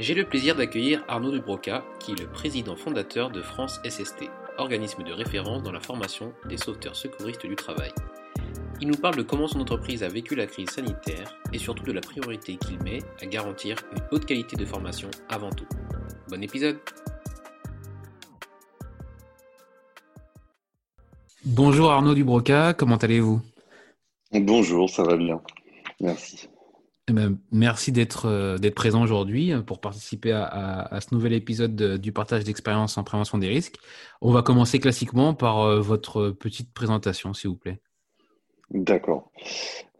J'ai le plaisir d'accueillir Arnaud Dubroca, qui est le président fondateur de France SST, organisme de référence dans la formation des sauveteurs secouristes du travail. Il nous parle de comment son entreprise a vécu la crise sanitaire et surtout de la priorité qu'il met à garantir une haute qualité de formation avant tout. Bon épisode Bonjour Arnaud Dubroca, comment allez-vous? Bonjour, ça va bien. Merci. Eh ben, merci d'être euh, d'être présent aujourd'hui euh, pour participer à, ce nouvel épisode du partage d'expérience en prévention des risques. On va commencer classiquement par euh, votre petite présentation, s'il vous plaît. D'accord.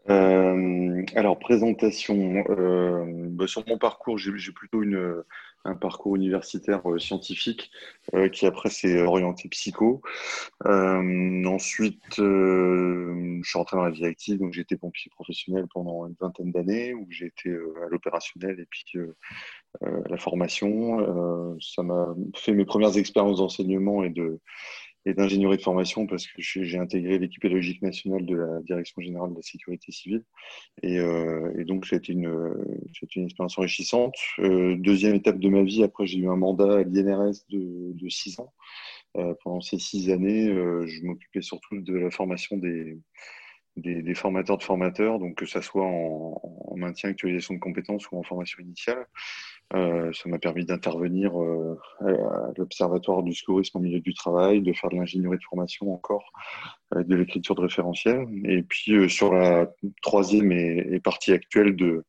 alors, présentation. Bah, sur mon parcours, j'ai plutôt une, un parcours universitaire euh, scientifique euh, qui après s'est orienté psycho. Euh, ensuite, je suis rentré dans la vie active, donc j'ai été pompier professionnel pendant une vingtaine d'années où j'ai été à l'opérationnel et puis à la formation. ça m'a fait mes premières expériences d'enseignement et de et d'ingénierie de formation parce que j'ai intégré l'équipe pédagogique nationale de la Direction générale de la sécurité civile. Et, euh, et donc, c'était une, une expérience enrichissante. Euh, deuxième étape de ma vie, après, j'ai eu un mandat à l'INRS de, de six ans. Euh, pendant ces six années, euh, je m'occupais surtout de la formation des, des, formateurs de formateurs, donc que ça soit en, en maintien, actualisation de compétences ou en formation initiale. Euh, ça m'a permis d'intervenir euh, à l'Observatoire du secourisme au milieu du travail, de faire de l'ingénierie de formation encore, avec de l'écriture de référentiel. Et puis euh, sur la troisième et, partie actuelle de,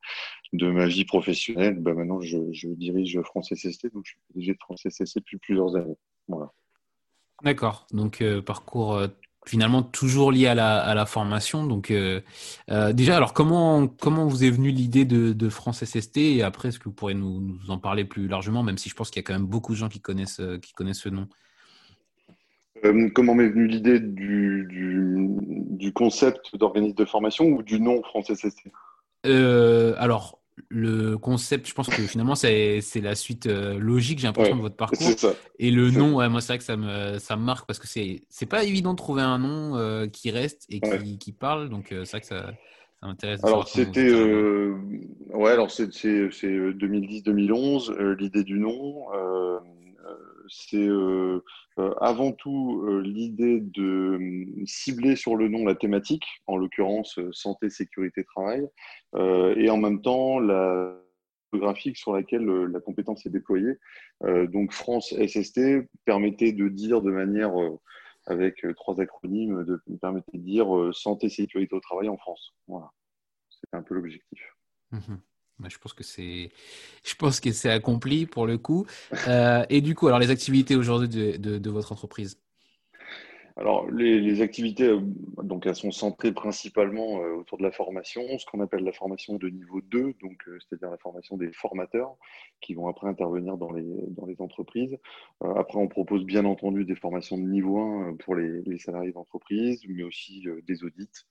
de ma vie professionnelle, bah maintenant je, je, dirige France SST, donc je suis PDG de France SST depuis plusieurs années. Voilà. D'accord, donc parcours finalement toujours lié à la, à la formation. Donc euh, euh, déjà, alors comment comment vous est venue l'idée de, de, France SST et après est-ce que vous pourrez nous, nous, en parler plus largement, même si je pense qu'il y a quand même beaucoup de gens qui connaissent euh, qui connaissent ce nom. comment m'est venue l'idée du, du, du, concept d'organisme de formation ou du nom France SST Alors le concept, je pense que finalement, c'est la suite euh, logique, j'ai l'impression, de votre parcours. Et le nom, ouais, moi, c'est vrai que ça me, ça me marque parce que c'est pas évident de trouver un nom euh, qui reste et qui, qui parle. Donc, euh, c'est vrai que ça, ça m'intéresse. Alors, c'était. ouais, alors c'est 2010-2011, l'idée du nom c'est avant tout euh, l'idée de cibler sur le nom la thématique, en l'occurrence santé, sécurité, travail, et en même temps la graphique sur laquelle la compétence est déployée. donc France SST permettait de dire de manière, avec trois acronymes, de, permettait de dire santé, sécurité au travail en France. Voilà, c'était un peu l'objectif. Mmh je pense que c'est, je pense que c'est accompli pour le coup. Euh, et du coup, alors les activités aujourd'hui de, votre entreprise? Alors les, activités, euh, donc elles sont centrées principalement euh, autour de la formation, ce qu'on appelle la formation de niveau 2, donc c'est-à-dire la formation des formateurs qui vont après intervenir dans les, dans les entreprises. après, on propose bien entendu des formations de niveau 1 pour les salariés d'entreprise, mais aussi des audits,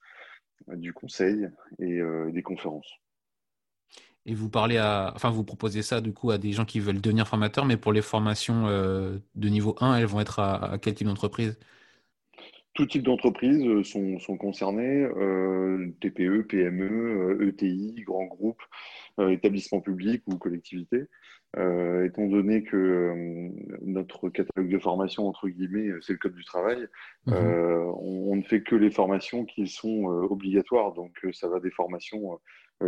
du conseil et des conférences. Et vous parlez à, enfin, vous proposez ça du coup à des gens qui veulent devenir formateurs, mais pour les formations euh, de niveau 1, elles vont être à, quel type d'entreprise? Tout type d'entreprises euh, sont, sont concernées, euh, TPE, PME, ETI, grands groupes. établissement public ou collectivité. étant donné que notre catalogue de formation, entre guillemets, c'est le code du travail, mmh on, ne fait que les formations qui sont obligatoires. Donc, ça va des formations euh,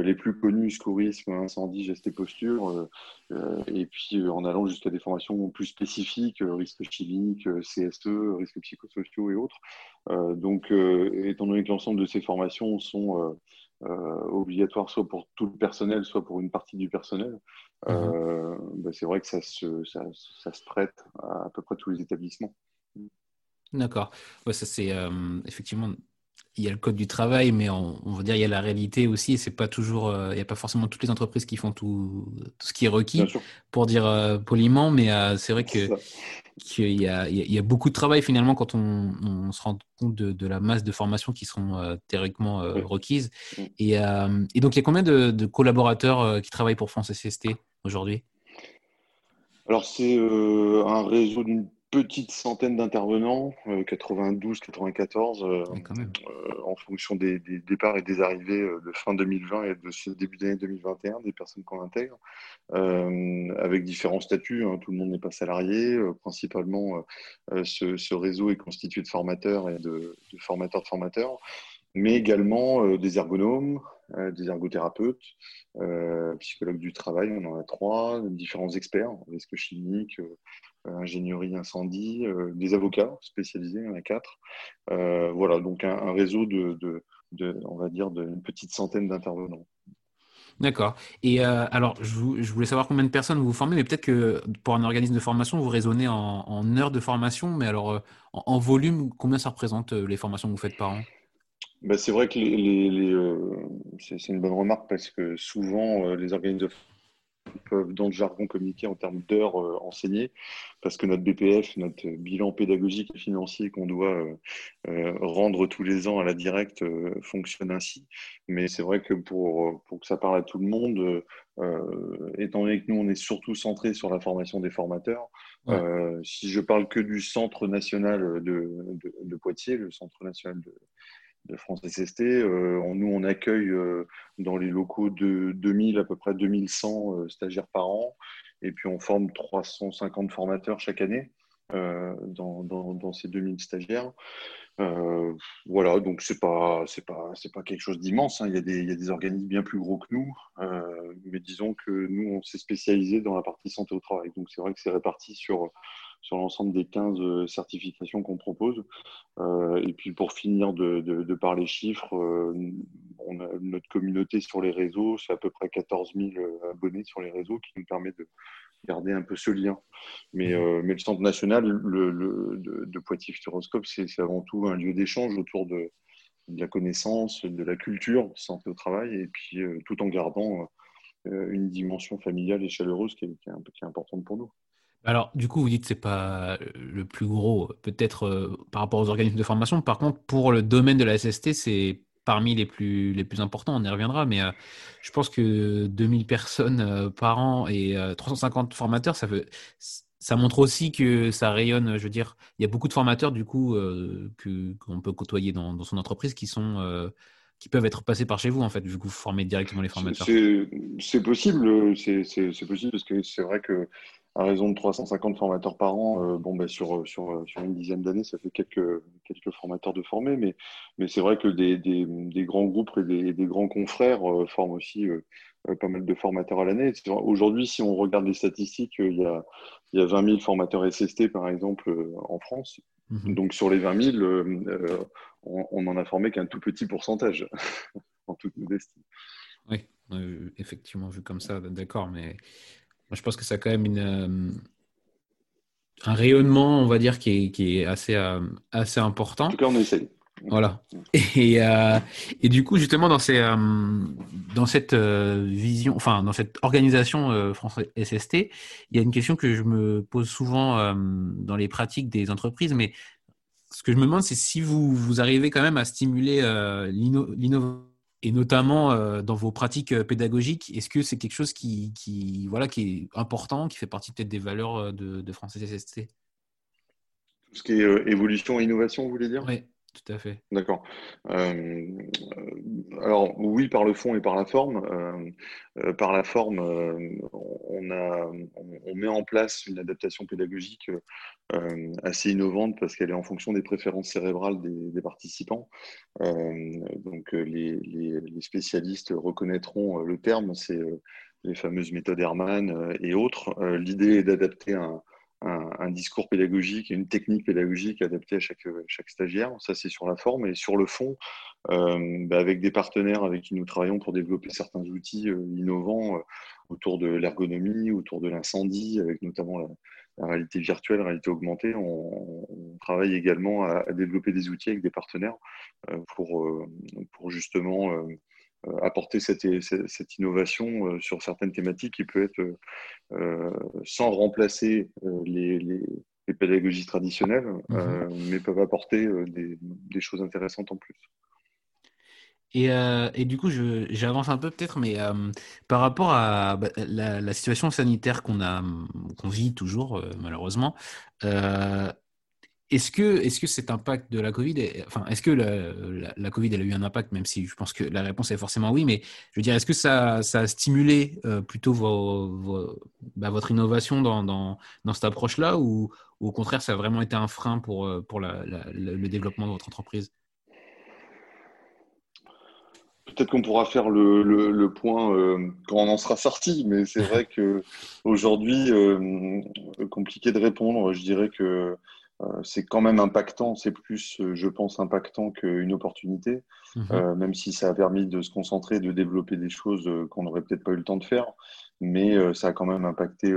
les plus connus, secourisme, incendie, geste et posture, euh, euh, et puis en allant jusqu'à des formations plus spécifiques, risques chimiques, CSE, risques psychosociaux et autres. donc, étant donné que l'ensemble de ces formations sont obligatoires soit pour tout le personnel, soit pour une partie du personnel, mmh. bah, c'est vrai que ça se, ça, se, prête à, à peu près tous les établissements. D'accord. Ouais, ça c'est effectivement il y a le code du travail, mais on, va dire il y a la réalité aussi. C'est pas toujours, euh, il n'y a pas forcément toutes les entreprises qui font tout, tout ce qui est requis, pour dire euh, poliment. Mais euh, c'est vrai que qu'il y, a, il y a beaucoup de travail finalement quand on, se rend compte de, la masse de formations qui sont théoriquement requises. Et, et, donc il y a combien de, collaborateurs qui travaillent pour France SST aujourd'hui? Alors c'est un réseau d'une petite centaine d'intervenants, 92, 94, euh, euh, en fonction des, départs et des arrivées euh, de fin 2020 et de ce début d'année 2021, des personnes qu'on intègre, avec différents statuts. Hein. tout le monde n'est pas salarié. principalement, ce, réseau est constitué de formateurs et de, de formateurs de formateurs, mais également des ergonomes, des ergothérapeutes, psychologues du travail, on en a trois, différents experts, risques chimiques, euh, ingénierie incendie, euh, des avocats spécialisés, il y en a quatre. Euh, voilà, donc un, réseau de, on va dire, d'une petite centaine d'intervenants. D'accord. Et alors, je, voulais savoir combien de personnes vous formez, mais peut-être que pour un organisme de formation, vous raisonnez en, heures de formation, mais alors en, volume, combien ça représente les formations que vous faites par an? Ben, C'est vrai que les, c'est une bonne remarque parce que souvent, les organismes de peuvent, dans le jargon, communiquer en termes d'heures euh, enseignées, parce que notre BPF, notre bilan pédagogique et financier qu'on doit euh, euh, rendre tous les ans à la directe, fonctionne ainsi. Mais c'est vrai que pour, pour que ça parle à tout le monde, étant donné que nous, on est surtout centré sur la formation des formateurs, si je parle que du Centre national de, de Poitiers, le Centre national de, de France SST. Euh, nous, on accueille euh, dans les locaux de 2000, à peu près 2100 euh, stagiaires par an. Et puis, on forme 350 formateurs chaque année dans, ces 2000 stagiaires. voilà, donc c'est pas c'est pas pas quelque chose d'immense. Hein. Il, y a des, il, y a des organismes bien plus gros que nous, mais disons que nous on s'est spécialisé dans la partie santé au travail. Donc c'est vrai que c'est réparti sur sur l'ensemble des 15 euh, certifications qu'on propose. Euh, et puis pour finir de, de, parler chiffres, euh, on a notre communauté sur les réseaux, c'est à peu près 14 000 abonnés sur les réseaux qui nous permet de garder un peu ce lien. Mais, mmh. mais le Centre national le, de, Poitiers Futuroscope, c'est avant tout un lieu d'échange autour de, la connaissance, de la culture, santé au travail, et puis tout en gardant une dimension familiale et chaleureuse qui est, qui est importante pour nous. Alors, du coup, vous dites que ce n'est pas le plus gros, peut-être euh, par rapport aux organismes de formation. Par contre, pour le domaine de la SST, c'est parmi les plus, les plus importants. On y reviendra. Mais euh, je pense que 2000 personnes euh, par an et 350 formateurs, ça, veut, ça montre aussi que ça rayonne. Je veux dire, il y a beaucoup de formateurs, du coup, qu'on peut côtoyer dans, dans, son entreprise qui sont qui peuvent être passés par chez vous, en fait, vu que vous formez directement les formateurs C'est possible, c'est possible, parce que c'est vrai que à raison de 350 formateurs par an, euh, bon, bah, sur, sur, sur une dizaine d'années, ça fait quelques, quelques formateurs de formés, mais, mais c'est vrai que des, des, des, grands groupes et des, des grands confrères euh, forment aussi euh, pas mal de formateurs à l'année. Aujourd'hui, si on regarde les statistiques, il y a, il y a 20 000 formateurs SST, par exemple, en France. Mhm. Donc sur les 20 000, on, on en a formé qu'un tout petit pourcentage, en toute modestie. Oui, effectivement, vu comme ça, d'accord, mais je pense que ça a quand même une, euh, un rayonnement, on va dire, qui est, qui est assez, euh, assez important. En tout cas, on essaye. Voilà. Et, euh, et, du coup, justement, dans, ces, dans cette vision, enfin, dans cette organisation France SST, il y a une question que je me pose souvent dans les pratiques des entreprises, mais ce que je me demande, c'est si vous, vous arrivez quand même à stimuler l'innovation et notamment euh, dans vos pratiques euh, pédagogiques, est-ce que c'est quelque chose qui, qui, voilà, qui est important, qui fait partie peut-être des valeurs euh, de, de France SST Tout ce qui est évolution et innovation, vous voulez dire? Oui, tout à fait. D'accord. Euh, alors oui, par le fond et par la forme. Euh, euh, par la forme, on, met en place une adaptation pédagogique assez innovante parce qu'elle est en fonction des préférences cérébrales des, participants. donc les, les, spécialistes reconnaîtront le terme, c'est les fameuses méthodes Hermann et autres. L'idée est d'adapter un un, discours pédagogique et une technique pédagogique adaptée à chaque, chaque stagiaire. Ça, c'est sur la forme. Et sur le fond, euh, bah, avec des partenaires avec qui nous travaillons pour développer certains outils euh, innovants euh, autour de l'ergonomie, autour de l'incendie, avec notamment la, réalité virtuelle, la réalité augmentée. On, travaille également à, à, développer des outils avec des partenaires pour, justement apporter cette, cette, innovation euh, sur certaines thématiques qui peut être euh, sans remplacer les, les, pédagogies traditionnelles, mhm. mais peuvent apporter des, des, choses intéressantes en plus. Et, et, du coup, j'avance un peu peut-être, mais par rapport à bah, la, la, situation sanitaire qu'on qu'on vit toujours malheureusement, est-ce que, cet impact de la Covid, est, enfin, est-ce que la, la, Covid elle a eu un impact, même si je pense que la réponse est forcément oui, mais je veux dire, est-ce que ça, ça a stimulé euh, plutôt vos, bah, votre innovation dans, dans, dans cette approche-là, ou, au contraire, ça a vraiment été un frein pour, euh, pour la, le développement de votre entreprise? Peut-être qu'on pourra faire le, le, point euh, quand on en sera sorti, mais c'est vrai que aujourd'hui, compliqué de répondre. Je dirais que euh, c'est quand même impactant, c'est plus, euh, je pense, impactant qu'une opportunité, mhm. euh, même si ça a permis de se concentrer, de développer des choses qu'on n'aurait peut-être pas eu le temps de faire, mais ça a quand même impacté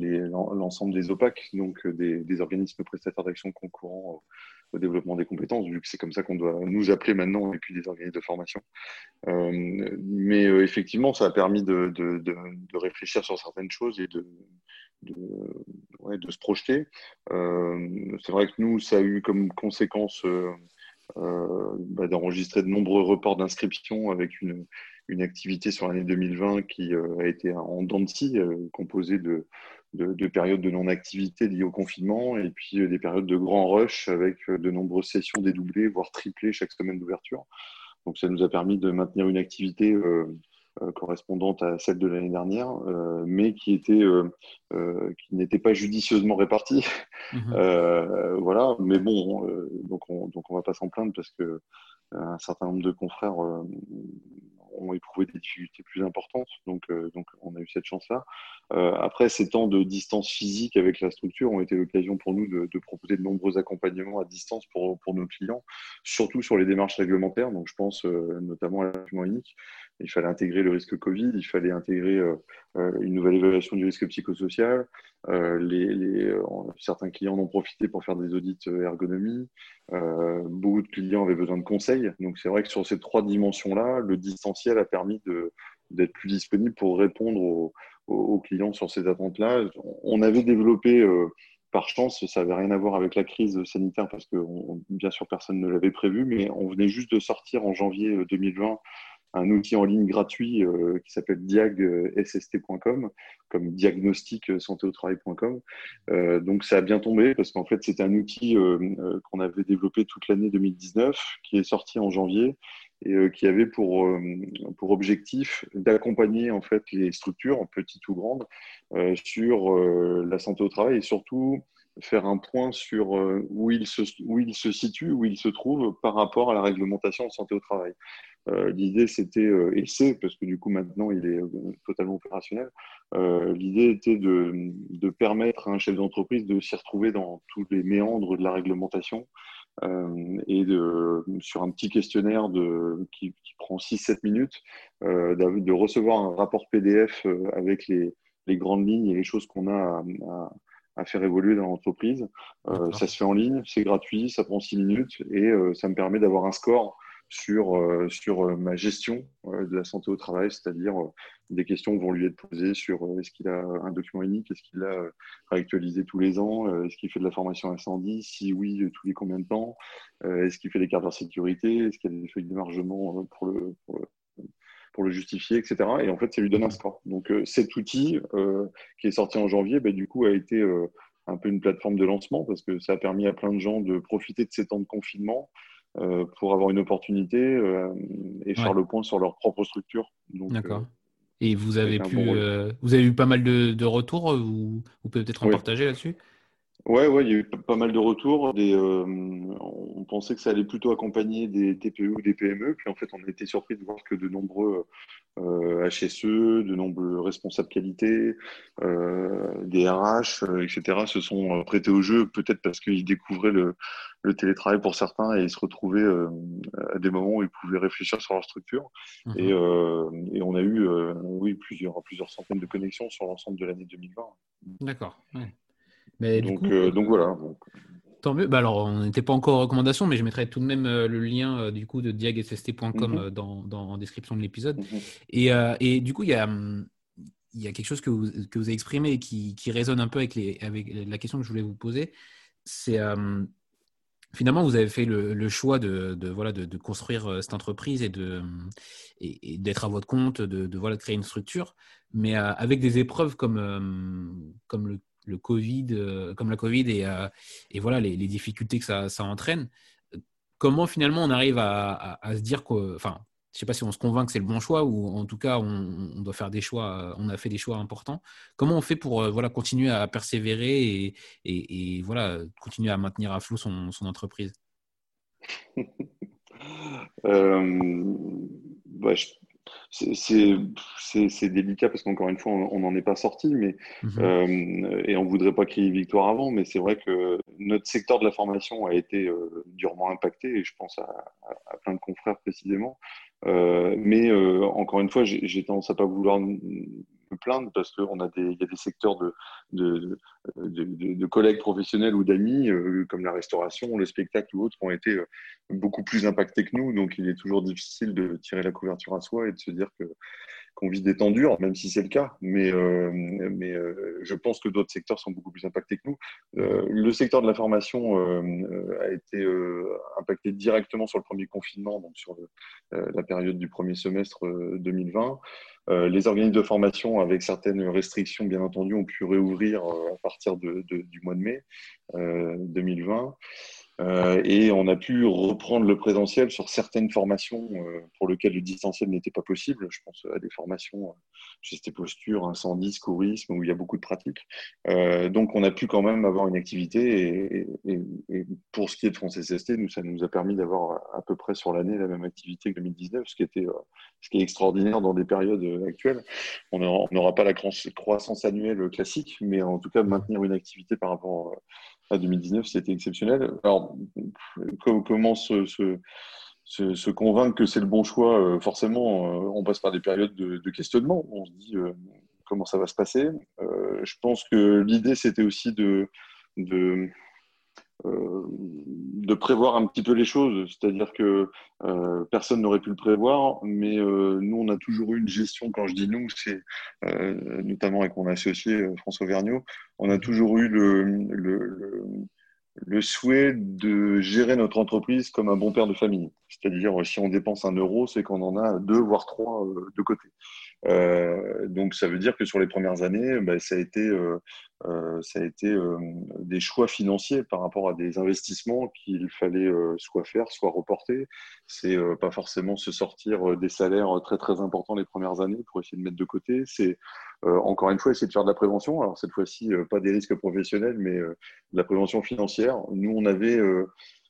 l'ensemble des OPAC, donc des, organismes prestataires d'action concourant au développement des compétences, vu que c'est comme ça qu'on doit nous appeler maintenant, et puis des organismes de formation. mais effectivement, ça a permis de, de, réfléchir sur certaines choses et de, de, se projeter. Euh, c'est vrai que nous, ça a eu comme conséquence euh, euh, bah, d'enregistrer de nombreux reports d'inscription avec une, une, activité sur l'année 2020 qui a été en dents composée de, de, périodes de non-activité liées au confinement et puis des périodes de grand rush avec de nombreuses sessions dédoublées, voire triplées chaque semaine d'ouverture. Donc ça nous a permis de maintenir une activité correspondante à celle de l'année dernière, euh, mais qui était euh, qui n'était pas judicieusement répartie. Mhm. voilà, mais bon, donc on donc on va pas s'en plaindre parce que un certain nombre de confrères ont éprouvé des difficultés plus importantes. Donc, donc on a eu cette chance-là. après, ces temps de distance physique avec la structure ont été l'occasion pour nous de, de, proposer de nombreux accompagnements à distance pour, pour nos clients, surtout sur les démarches réglementaires. Donc, je pense notamment à la unique il fallait intégrer le risque Covid, il fallait intégrer euh, euh, une nouvelle évaluation du risque psychosocial. Euh, certains clients en ont profité pour faire des audits ergonomie. beaucoup de clients avaient besoin de conseils. Donc c'est vrai que sur ces trois dimensions-là, le distanciel a permis d'être plus disponible pour répondre aux clients sur ces attentes-là. On avait développé par chance, ça n'avait rien à voir avec la crise sanitaire parce que bien sûr personne ne l'avait prévu, mais on venait juste de sortir en janvier 2020 un outil en ligne gratuit euh, qui s'appelle diagsst.com, comme diagnostic santé au travail.com. Euh, donc ça a bien tombé parce qu'en fait c'est un outil euh, qu'on avait développé toute l'année 2019, qui est sorti en janvier et qui avait pour, pour objectif d'accompagner en fait les structures, petites ou grandes, sur la santé au travail et surtout faire un point sur où il, se, où il se situe, où il se trouve par rapport à la réglementation en santé au travail. Euh, l'idée, c'était, euh, et c'est, parce que du coup maintenant il est euh, totalement opérationnel, l'idée était de, de, permettre à un chef d'entreprise de s'y retrouver dans tous les méandres de la réglementation et de, sur un petit questionnaire de, qui, prend 6-7 minutes, de recevoir un rapport PDF avec les, les, grandes lignes et les choses qu'on a à, faire évoluer dans l'entreprise. ça se fait en ligne, c'est gratuit, ça prend 6 minutes et ça me permet d'avoir un score sur, euh, sur euh, ma gestion euh, de la santé au travail, c'est-à-dire des questions vont lui être posées sur est-ce qu'il a un document unique, est-ce qu'il l'a réactualisé tous les ans, est-ce qu'il fait de la formation incendie, si oui, tous les combien de temps, est-ce qu'il fait des cartes de sécurité, est-ce qu'il y a des feuilles d'émargement pour le, pour le, justifier, etc. Et en fait, ça lui donne un score. Donc cet outil qui est sorti en janvier, bah, du coup, a été un peu une plateforme de lancement parce que ça a permis à plein de gens de profiter de ces temps de confinement pour avoir une opportunité et faire le point sur leur propre structure. D'accord. Et vous avez pu, vous avez eu pas mal de, retours, vous, vous pouvez peut-être en partager là-dessus? Ouais, ouais, il y a eu pas mal de retours. Des, euh, on pensait que ça allait plutôt accompagner des TPE ou des PME, puis en fait, on a été surpris de voir que de nombreux euh, HSE, de nombreux responsables qualité, euh, des RH, euh, etc., se sont euh, prêtés au jeu, peut-être parce qu'ils découvraient le, le, télétravail pour certains et ils se retrouvaient euh, à des moments où ils pouvaient réfléchir sur leur structure. Mmh et, et, on a eu, oui, plusieurs, plusieurs centaines de connexions sur l'ensemble de l'année 2020. D'accord. Ouais donc, euh, donc voilà. Tant mieux. Bah alors, on n'était pas encore en recommandation, mais je mettrai tout de même euh, le lien euh, du coup de diagsst.com mhm. dans, dans, en description de l'épisode. Mhm. et, et, du coup, il y a, hum, il y a quelque chose que vous, que vous avez exprimé et qui, qui, résonne un peu avec, les, avec la question que je voulais vous poser. C'est finalement, vous avez fait le, choix de, de voilà, de, de, construire cette entreprise et d'être et, d'être à votre compte, de, voilà, de créer une structure, mais avec des épreuves comme, comme le le Covid, euh, comme la Covid et, euh, voilà les, difficultés que ça, entraîne. Comment finalement on arrive à, se dire que, enfin, je sais pas si on se convainc que c'est le bon choix ou en tout cas on, doit faire des choix, on a fait des choix importants. Comment on fait pour euh, voilà continuer à persévérer et, voilà continuer à maintenir à flot son, entreprise? Bah, c'est délicat parce qu'encore une fois, on n'en est pas sorti, mais mhm. euh, et on voudrait pas crier victoire avant, mais c'est vrai que notre secteur de la formation a été euh, durement impacté, et je pense à, plein de confrères précisément. Euh, mais encore une fois, j'ai tendance à pas vouloir plaindre parce qu'il a des, y a des secteurs de, collègues professionnels ou d'amis, euh, comme la restauration, le spectacle ou autres, ont été euh, beaucoup plus impactés que nous. Donc, il est toujours difficile de tirer la couverture à soi et de se dire que qu'on vit des temps durs, même si c'est le cas. Mais, euh, mais euh, je pense que d'autres secteurs sont beaucoup plus impactés que nous. Euh, le secteur de la formation a été impacté directement sur le premier confinement, donc sur la période du premier semestre 2020. les organismes de formation, avec certaines restrictions, bien entendu, ont pu réouvrir à partir du mois de mai 2020. Euh, et on a pu reprendre le présentiel sur certaines formations euh, pour lesquelles le distanciel n'était pas possible. Je pense à des formations euh, gestes posture, incendie, secourisme, où il y a beaucoup de pratiques. Euh, donc on a pu quand même avoir une activité. Et, et, et pour ce qui est de France SST, nous, ça nous a permis d'avoir à peu près sur l'année la même activité que 2019, ce qui, était, ce qui est extraordinaire dans des périodes actuelles. On n'aura pas la croissance annuelle classique, mais en tout cas maintenir une activité par rapport à 2019, c'était exceptionnel. Alors, comment se, se, convaincre que c'est le bon choix euh, Forcément, euh, on passe par des périodes de, questionnement. On se dit euh, comment ça va se passer? je pense que l'idée, c'était aussi de, de prévoir un petit peu les choses. C'est-à-dire que euh, personne n'aurait pu le prévoir, mais euh, nous, on a toujours eu une gestion. Quand je dis nous, c'est notamment avec mon associé François Vergniaud, on a toujours eu le, souhait de gérer notre entreprise comme un bon père de famille. C'est-à-dire, si on dépense un euro, c'est qu'on en a deux, voire trois de côté. Euh, donc ça veut dire que sur les premières années, bah, ça a été, euh, euh, ça a été des choix financiers par rapport à des investissements qu'il fallait soit faire, soit reporter. C'est pas forcément se sortir des salaires très très importants les premières années pour essayer de mettre de côté. C'est encore une fois essayer de faire de la prévention. Alors cette fois-ci, pas des risques professionnels, mais de la prévention financière. Nous, on avait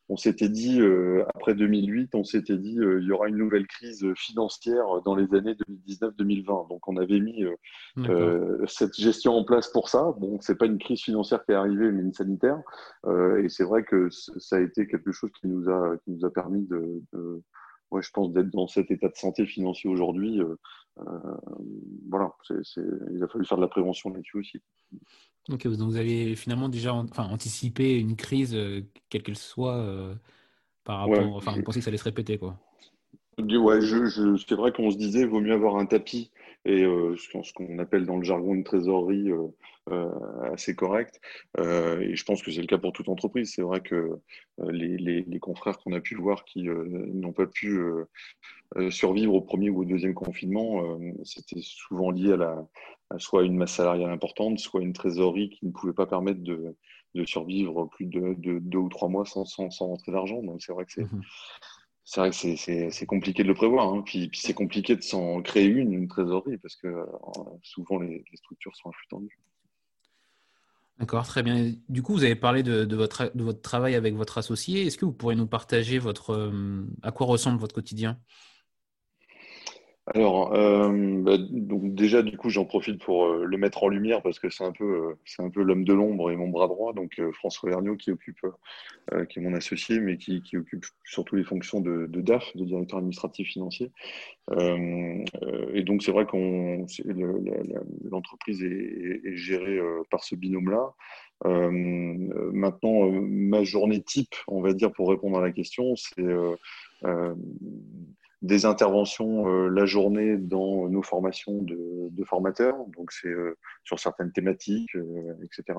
on s'était dit, euh, après 2008, on s'était dit, euh, il y aura une nouvelle crise financière dans les années 2019-2020. Donc, on avait mis euh, cette gestion en place pour ça. Bon, c'est pas une crise financière qui est arrivée, mais une sanitaire. et c'est vrai que ça a été quelque chose qui nous a, qui nous a permis de, de je pense d'être dans cet état de santé financier aujourd'hui. voilà, il a fallu faire de la prévention là-dessus aussi. Donc vous avez finalement déjà enfin, anticipé une crise, euh, quelle qu'elle soit, euh, par rapport. Enfin, vous pensez que ça allait se répéter, quoi? Ouais, je, c'est vrai qu'on se disait, vaut mieux avoir un tapis et euh, ce qu'on appelle dans le jargon une trésorerie assez correcte. et je pense que c'est le cas pour toute entreprise. C'est vrai que les, confrères qu'on a pu voir qui n'ont pas pu survivre au premier ou au deuxième confinement, c'était souvent lié à soit une masse salariale importante, soit une trésorerie qui ne pouvait pas permettre de, survivre plus de, deux ou trois mois sans, sans, rentrer d'argent. Donc c'est vrai que c'est mhm. C'est vrai que c'est compliqué de le prévoir. Hein. Puis, c'est compliqué de s'en créer une, une trésorerie, parce que souvent les, structures sont un flux tendu. D'accord, très bien. Du coup, vous avez parlé de, votre, de votre travail avec votre associé. Est-ce que vous pourriez nous partager votre, euh, à quoi ressemble votre quotidien? Alors, euh, bah, donc déjà, du coup, j'en profite pour euh, le mettre en lumière parce que c'est un peu, euh, peu l'homme de l'ombre et mon bras droit. Donc, François Vergniaud qui occupe, qui est mon associé, mais qui, occupe surtout les fonctions de, DAF, de directeur administratif financier. et donc, c'est vrai qu'on, l'entreprise est, gérée par ce binôme-là. maintenant, ma journée type, on va dire, pour répondre à la question, c'est des interventions euh, la journée dans nos formations de, formateurs, donc c'est euh, sur certaines thématiques, euh, etc.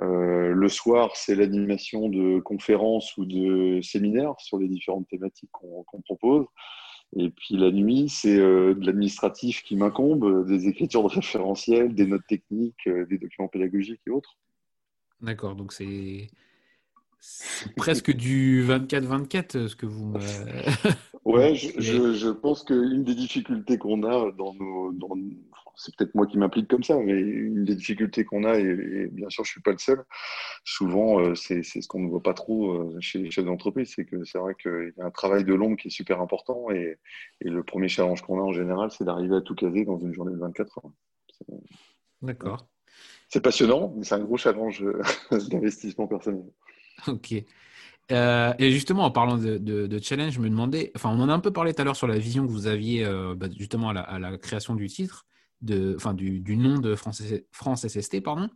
le soir, c'est l'animation de conférences ou de séminaires sur les différentes thématiques qu'on propose. Et puis la nuit, c'est de l'administratif qui m'incombe, des écritures de référentiels, des notes techniques, des documents pédagogiques et autres. D'accord, donc c'est presque du 24-24 ce que vous. Ouais, je, je, pense qu'une des difficultés qu'on a dans nos. Dans, c'est peut-être moi qui m'implique comme ça, mais une des difficultés qu'on a, et, bien sûr, je ne suis pas le seul, souvent, euh, c'est ce qu'on ne voit pas trop euh, chez les chefs d'entreprise, c'est que c'est vrai qu'il y a un travail de l'ombre qui est super important, et, et le premier challenge qu'on a en général, c'est d'arriver à tout caser dans une journée de 24 heures. D'accord. C'est passionnant, mais c'est un gros challenge euh, d'investissement personnel. Ok. Euh, et justement, en parlant de, challenge, je me demandais, enfin, on en a un peu parlé tout à l'heure sur la vision que vous aviez euh, bah, justement à la, création du titre, de, enfin, du, nom de France, France SST, pardon.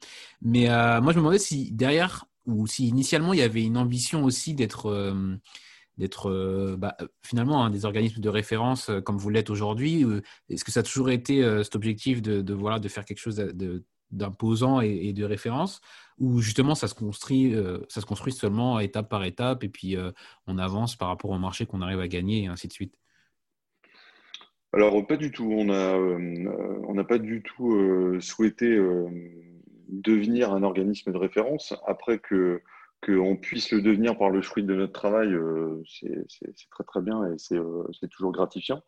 Mais euh, moi, je me demandais si derrière, ou si initialement, il y avait une ambition aussi d'être d'être bah, finalement un des organismes de référence comme vous l'êtes aujourd'hui Est-ce que ça a toujours été cet objectif de, voilà, de faire quelque chose d'imposant et, de référence ou justement ça se construit, euh, ça se construit seulement étape par étape et puis euh, on avance par rapport au marché qu'on arrive à gagner et ainsi de suite Alors pas du tout. On a, euh, on n'a pas du tout souhaité devenir un organisme de référence. Après que qu'on puisse le devenir par le fruit de notre travail, c'est très très bien et c'est toujours gratifiant.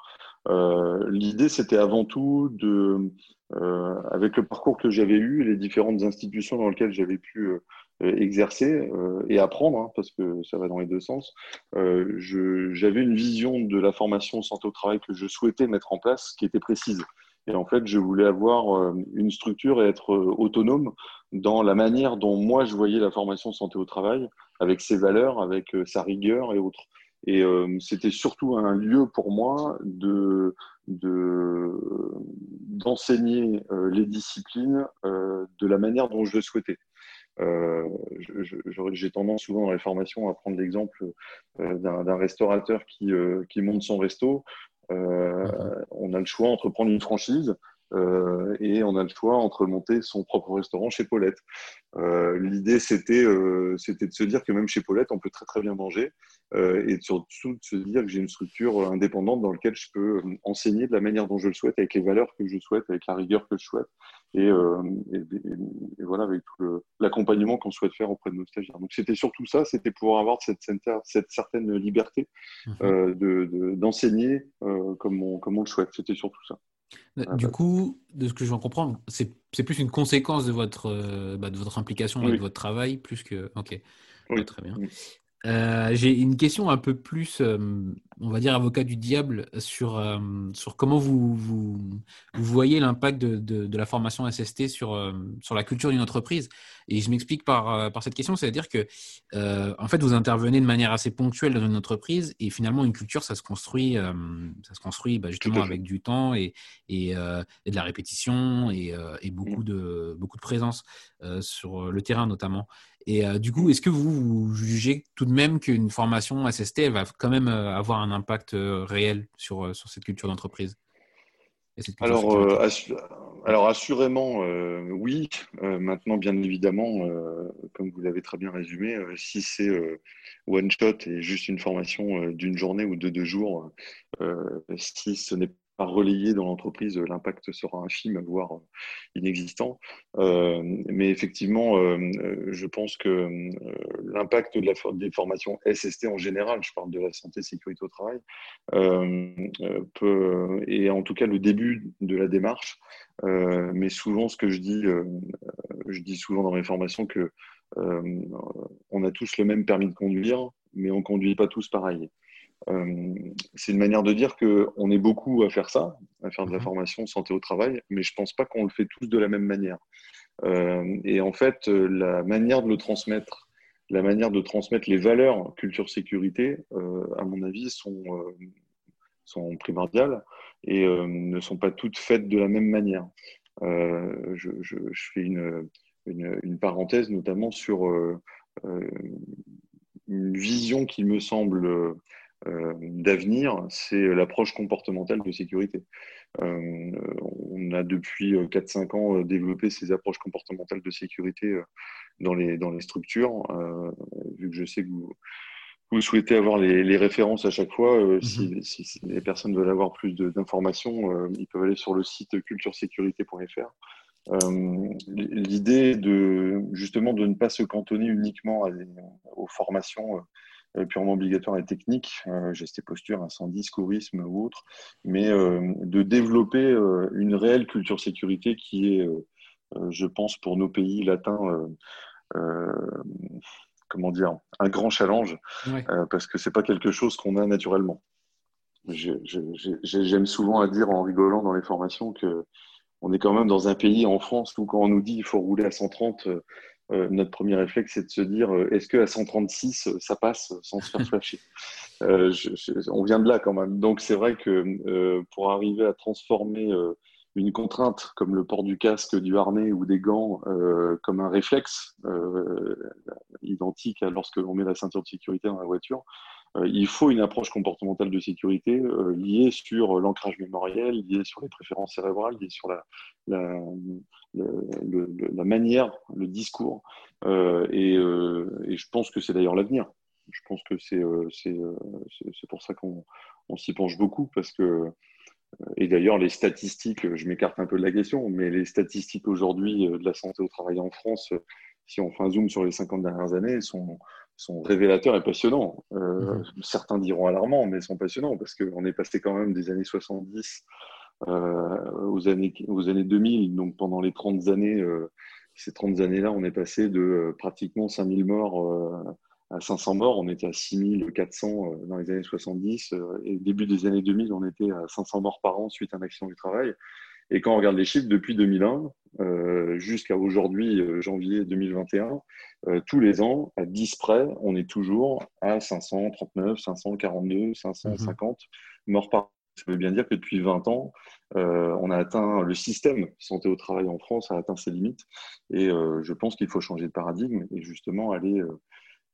L'idée, c'était avant tout de, euh, avec le parcours que j'avais eu les différentes institutions dans lesquelles j'avais pu euh, exercer euh, et apprendre, hein, parce que ça va dans les deux sens, j'avais une vision de la formation santé au travail que je souhaitais mettre en place qui était précise. Et en fait, je voulais avoir une structure et être autonome dans la manière dont moi je voyais la formation santé au travail, avec ses valeurs, avec sa rigueur et autres. Et c'était surtout un lieu pour moi de, d'enseigner euh, les disciplines euh, de la manière dont je le souhaitais. Euh, j'ai tendance souvent dans les formations à prendre l'exemple d'un restaurateur qui, qui, monte son resto. Mhm. On a le choix entre prendre une franchise euh, et on a le choix entre monter son propre restaurant chez Paulette. Euh, L'idée, c'était euh, c'était de se dire que même chez Paulette, on peut très très bien manger et surtout de se dire que j'ai une structure indépendante dans laquelle je peux enseigner de la manière dont je le souhaite, avec les valeurs que je souhaite, avec la rigueur que je souhaite et, et, et, voilà, avec tout l'accompagnement qu'on souhaite faire auprès de nos stagiaires. Donc c'était surtout ça, c'était pouvoir avoir cette, cette certaine liberté mmh. d'enseigner de, comme, on, comme on le souhaite. C'était surtout ça. Ah, du bah. coup, de ce que je vais comprendre, c'est plus une conséquence de votre, euh, bah, de votre implication et de votre travail, plus que. Ok, oui. très bien. Euh, j'ai une question un peu plus, euh, on va dire, avocat du diable sur, euh, sur comment vous, vous, voyez l'impact de, de, la formation SST sur, sur la culture d'une entreprise. Et je m'explique par, par cette question, c'est-à-dire que, en fait, vous intervenez de manière assez ponctuelle dans une entreprise et finalement, une culture, ça se construit, ça se construit bah, justement avec du temps et, et, et, de la répétition et, et beaucoup, mmh. de, beaucoup de présence sur le terrain notamment. Et euh, du coup, est-ce que vous, jugez tout de même qu'une formation SST va quand même euh, avoir un impact euh, réel sur, sur cette culture d'entreprise alors, alors, assurément, oui. maintenant, bien évidemment, comme vous l'avez très bien résumé, si c'est one shot et juste une formation d'une journée ou de deux jours, si ce n'est relayé dans l'entreprise, l'impact sera infime, voire inexistant. mais effectivement, je pense que l'impact de des formations SST en général, je parle de la santé, sécurité au travail, peut, et en tout cas le début de la démarche. mais souvent, ce que je dis, je dis souvent dans mes formations que on a tous le même permis de conduire, mais on ne conduit pas tous pareil. Euh, c'est une manière de dire qu'on est beaucoup à faire ça, à faire de la mhm. formation santé au travail, mais je ne pense pas qu'on le fait tous de la même manière. Euh, et en fait, euh, la manière de le transmettre, la manière de transmettre les valeurs culture-sécurité, à mon avis, sont, sont primordiales et ne sont pas toutes faites de la même manière. Je, je, fais une, une, une, parenthèse notamment sur une vision qui me semble d'avenir, c'est l'approche comportementale de sécurité. Euh, on a depuis 4-5 euh, ans développé ces approches comportementales de sécurité dans les, dans les structures, vu que je sais que vous, vous souhaitez avoir les, références à chaque fois. Mhm. si, les personnes veulent avoir plus d'informations, ils peuvent aller sur le site culturesécurité.fr. L'idée de justement de ne pas se cantonner uniquement aux formations euh, purement obligatoire et technique, euh, gestes et postures, incendie, secourisme ou autre, mais euh, de développer une réelle culture sécurité qui est, je pense, pour nos pays latins, comment dire, un grand challenge, parce que c'est pas quelque chose qu'on a naturellement. J'aime souvent à dire en rigolant dans les formations que on est quand même dans un pays en France où quand on nous dit il faut rouler à 130, euh, notre premier réflexe, c'est de se dire euh, est-ce qu'à 136, ça passe sans se faire flasher? Euh, On vient de là quand même. Donc, c'est vrai que pour arriver à transformer une contrainte comme le port du casque, du harnais ou des gants comme un réflexe identique à lorsque l'on met la ceinture de sécurité dans la voiture, il faut une approche comportementale de sécurité liée sur l'ancrage mémoriel, liée sur les préférences cérébrales, liée sur la, manière, le discours. Euh, euh, et, je pense que c'est d'ailleurs l'avenir. Je pense que c'est euh, c'est pour ça qu'on s'y penche beaucoup parce que et d'ailleurs, les statistiques, je m'écarte un peu de la question, mais les statistiques aujourd'hui de la santé au travail en France, si on fait un zoom sur les 50 dernières années, sont, sont révélateurs et passionnants. Mmh. Certains diront alarmants, mais sont passionnants parce qu'on est passé quand même des années 70 euh, aux, années, aux années 2000, donc pendant les 30 années, euh, ces 30 années-là, on est passé de euh, pratiquement 5000 morts à 500 morts. On était à 6400 dans les années 70 et début des années 2000, on était à 500 morts par an suite à un accident du travail. Et quand on regarde les chiffres, depuis 2001 jusqu'à aujourd'hui, janvier 2021, tous les ans, à 10 près, on est toujours à 539, 542, 550 morts par an. Ça veut bien dire que depuis 20 ans, euh, on a atteint le système santé au travail en France a atteint ses limites. Et euh, je pense qu'il faut changer de paradigme et justement aller, euh,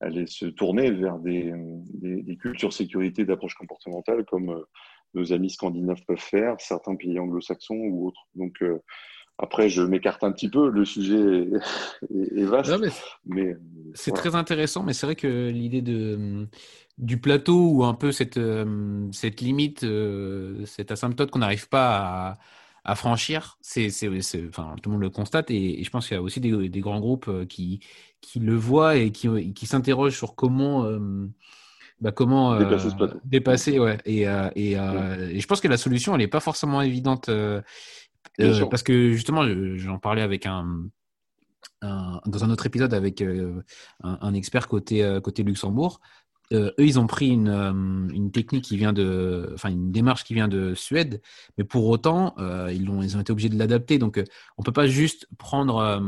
aller se tourner vers des, des, cultures sécurité d'approche comportementale comme nos amis scandinaves peuvent faire, certains pays anglo-saxons ou autres. Donc après, je m'écarte un petit peu, le sujet est, vaste. mais, c'est très intéressant, mais c'est vrai que l'idée de du plateau ou un peu cette, euh, cette limite, euh, cette asymptote qu'on n'arrive pas à, franchir, c'est, enfin, tout le monde le constate et, je pense qu'il y a aussi des, des, grands groupes euh, qui, qui le voient et qui, qui s'interrogent sur comment, bah, comment dépasser, ce plateau. dépasser ouais. Et, et, et, je pense que la solution, elle n'est pas forcément évidente parce que justement, j'en parlais avec un, dans un autre épisode avec un, un, expert côté, côté Luxembourg. Euh, eux, ils ont pris une, euh, une, technique qui vient de, enfin une démarche qui vient de Suède, mais pour autant, euh, ils, ont, ils ont été obligés de l'adapter. Donc, on peut pas juste prendre,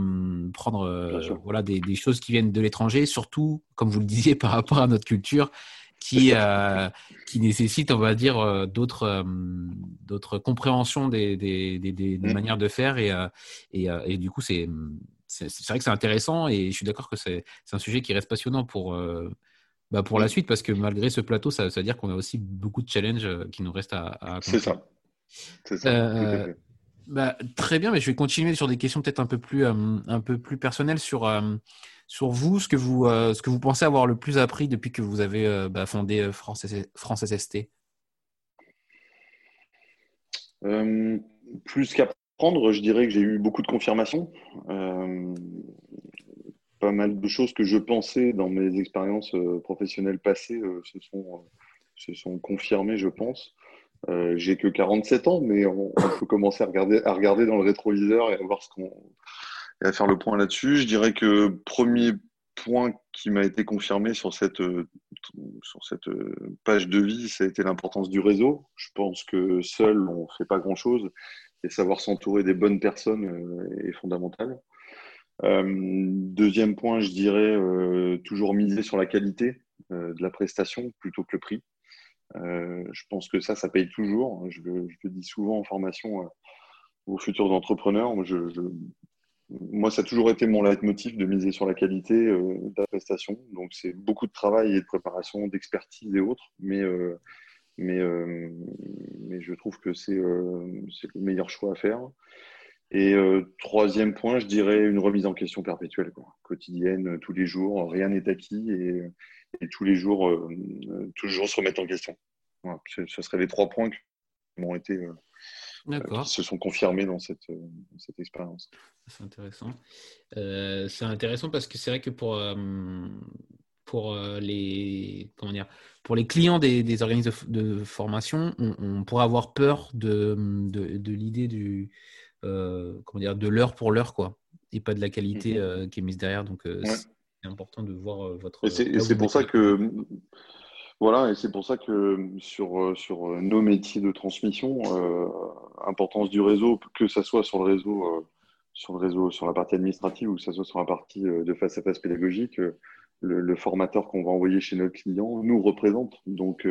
prendre voilà, des, des, choses qui viennent de l'étranger, surtout, comme vous le disiez, par rapport à notre culture, qui, qui nécessite, on va dire, d'autres, d'autres compréhensions des, des, des, mmh. manières de faire, et, et, et du coup, c'est, c'est, vrai que c'est intéressant, et je suis d'accord que c'est, un sujet qui reste passionnant pour bah pour la suite, parce que malgré ce plateau, ça, veut dire qu'on a aussi beaucoup de challenges euh, qui nous restent à, à C'est ça. ça. Euh, bah, très bien, mais je vais continuer sur des questions peut-être un peu plus, euh, un peu plus personnelles sur, sur vous, ce que vous, ce que vous pensez avoir le plus appris depuis que vous avez bah, fondé France, France SST. Plus qu'apprendre, je dirais que j'ai eu beaucoup de confirmations. Pas mal de choses que je pensais dans mes expériences professionnelles passées se, sont, se sont confirmées, je pense. j'ai que 47 ans, mais on, peut commencer à regarder, à regarder dans le rétroviseur et à voir ce et à faire le point là-dessus. Je dirais que premier point qui m'a été confirmé sur cette, euh, sur cette euh, page de vie, ça a été l'importance du réseau. Je pense que seul, on ne fait pas grand-chose et savoir s'entourer des bonnes personnes euh, est fondamental. Deuxième point, je dirais toujours miser sur la qualité de la prestation plutôt que le prix. je pense que ça, ça paye toujours. Je le, dis souvent en formation aux futurs entrepreneurs. Moi, ça a toujours été mon leitmotiv de miser sur la qualité euh, de la prestation. Donc, c'est beaucoup de travail et de préparation, d'expertise et autres. Mais, euh, mais, euh, mais je trouve que c'est le meilleur choix à faire. Et troisième point, je dirais une remise en question perpétuelle, quotidienne, tous les jours. Rien n'est acquis et, et, tous les jours, toujours se remettre en question. Voilà, ce, seraient les trois points qui m'ont été qui se sont confirmés dans cette, cette expérience. C'est intéressant. Euh, c'est intéressant parce que c'est vrai que pour, euh, pour, euh, les, comment dire, pour les clients des, des organismes de, formation, on, pourrait avoir peur de, de, de l'idée du comment dire, de l'heure pour l'heure, quoi, et pas de la qualité mm-hmm. qui est mise derrière. Donc, c'est important de voir votre. Et c'est pour ça que voilà, et c'est pour ça que sur, euh, sur euh, nos métiers de transmission, euh, importance du réseau, que ce soit sur le réseau, sur le réseau, sur la partie administrative ou que ce soit sur la partie de face à face pédagogique, le, formateur qu'on va envoyer chez nos clients nous représente. Donc,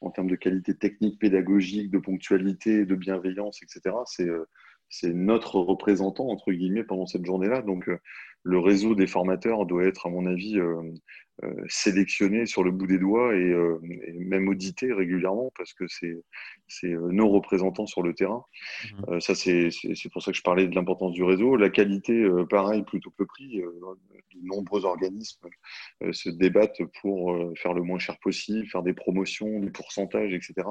en termes de qualité technique, pédagogique, de ponctualité, de bienveillance, etc., c'est c'est notre représentant, entre guillemets, pendant cette journée-là. Donc, le réseau des formateurs doit être, à mon avis, euh, sélectionné sur le bout des doigts et, euh, même audité régulièrement parce que c'est euh, nos représentants sur le terrain. Mhm. ça, c'est pour ça que je parlais de l'importance du réseau. La qualité, pareil, plutôt que le prix. de nombreux organismes se débattent pour faire le moins cher possible, faire des promotions, des pourcentages, etc.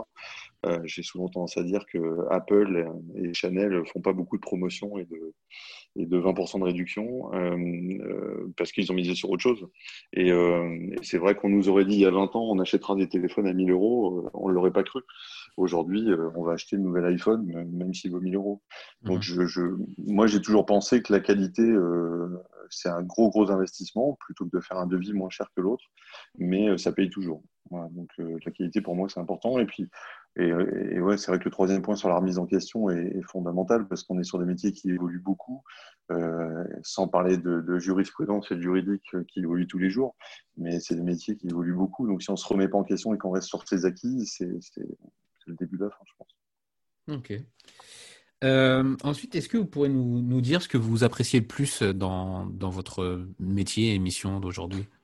J'ai souvent tendance à dire que Apple et Chanel font pas beaucoup de promotions et de, et de 20% de réduction parce qu'ils ont misé sur autre chose. Et, c'est vrai qu'on nous aurait dit il y a 20 ans, on achètera des téléphones à 1000 euros, euh, on ne l'aurait pas cru. Aujourd'hui, euh, on va acheter le nouvel iPhone, même s'il vaut 1000 euros. Donc, mhm. je, moi, j'ai toujours pensé que la qualité, c'est un gros, gros investissement, plutôt que de faire un devis moins cher que l'autre, mais ça paye toujours. donc, la qualité, pour moi, c'est important. Et puis, et, ouais, c'est vrai que le troisième point sur la remise en question est, fondamental parce qu'on est sur des métiers qui évoluent beaucoup, euh, sans parler de, jurisprudence et de juridique qui évoluent tous les jours, mais c'est des métiers qui évoluent beaucoup. Donc si on ne se remet pas en question et qu'on reste sur ses acquis, c'est le début de la fin, je pense. Ok. Euh, ensuite, est-ce que vous pourrez nous, dire ce que vous appréciez le plus dans, dans votre métier et mission d'aujourd'hui? euh,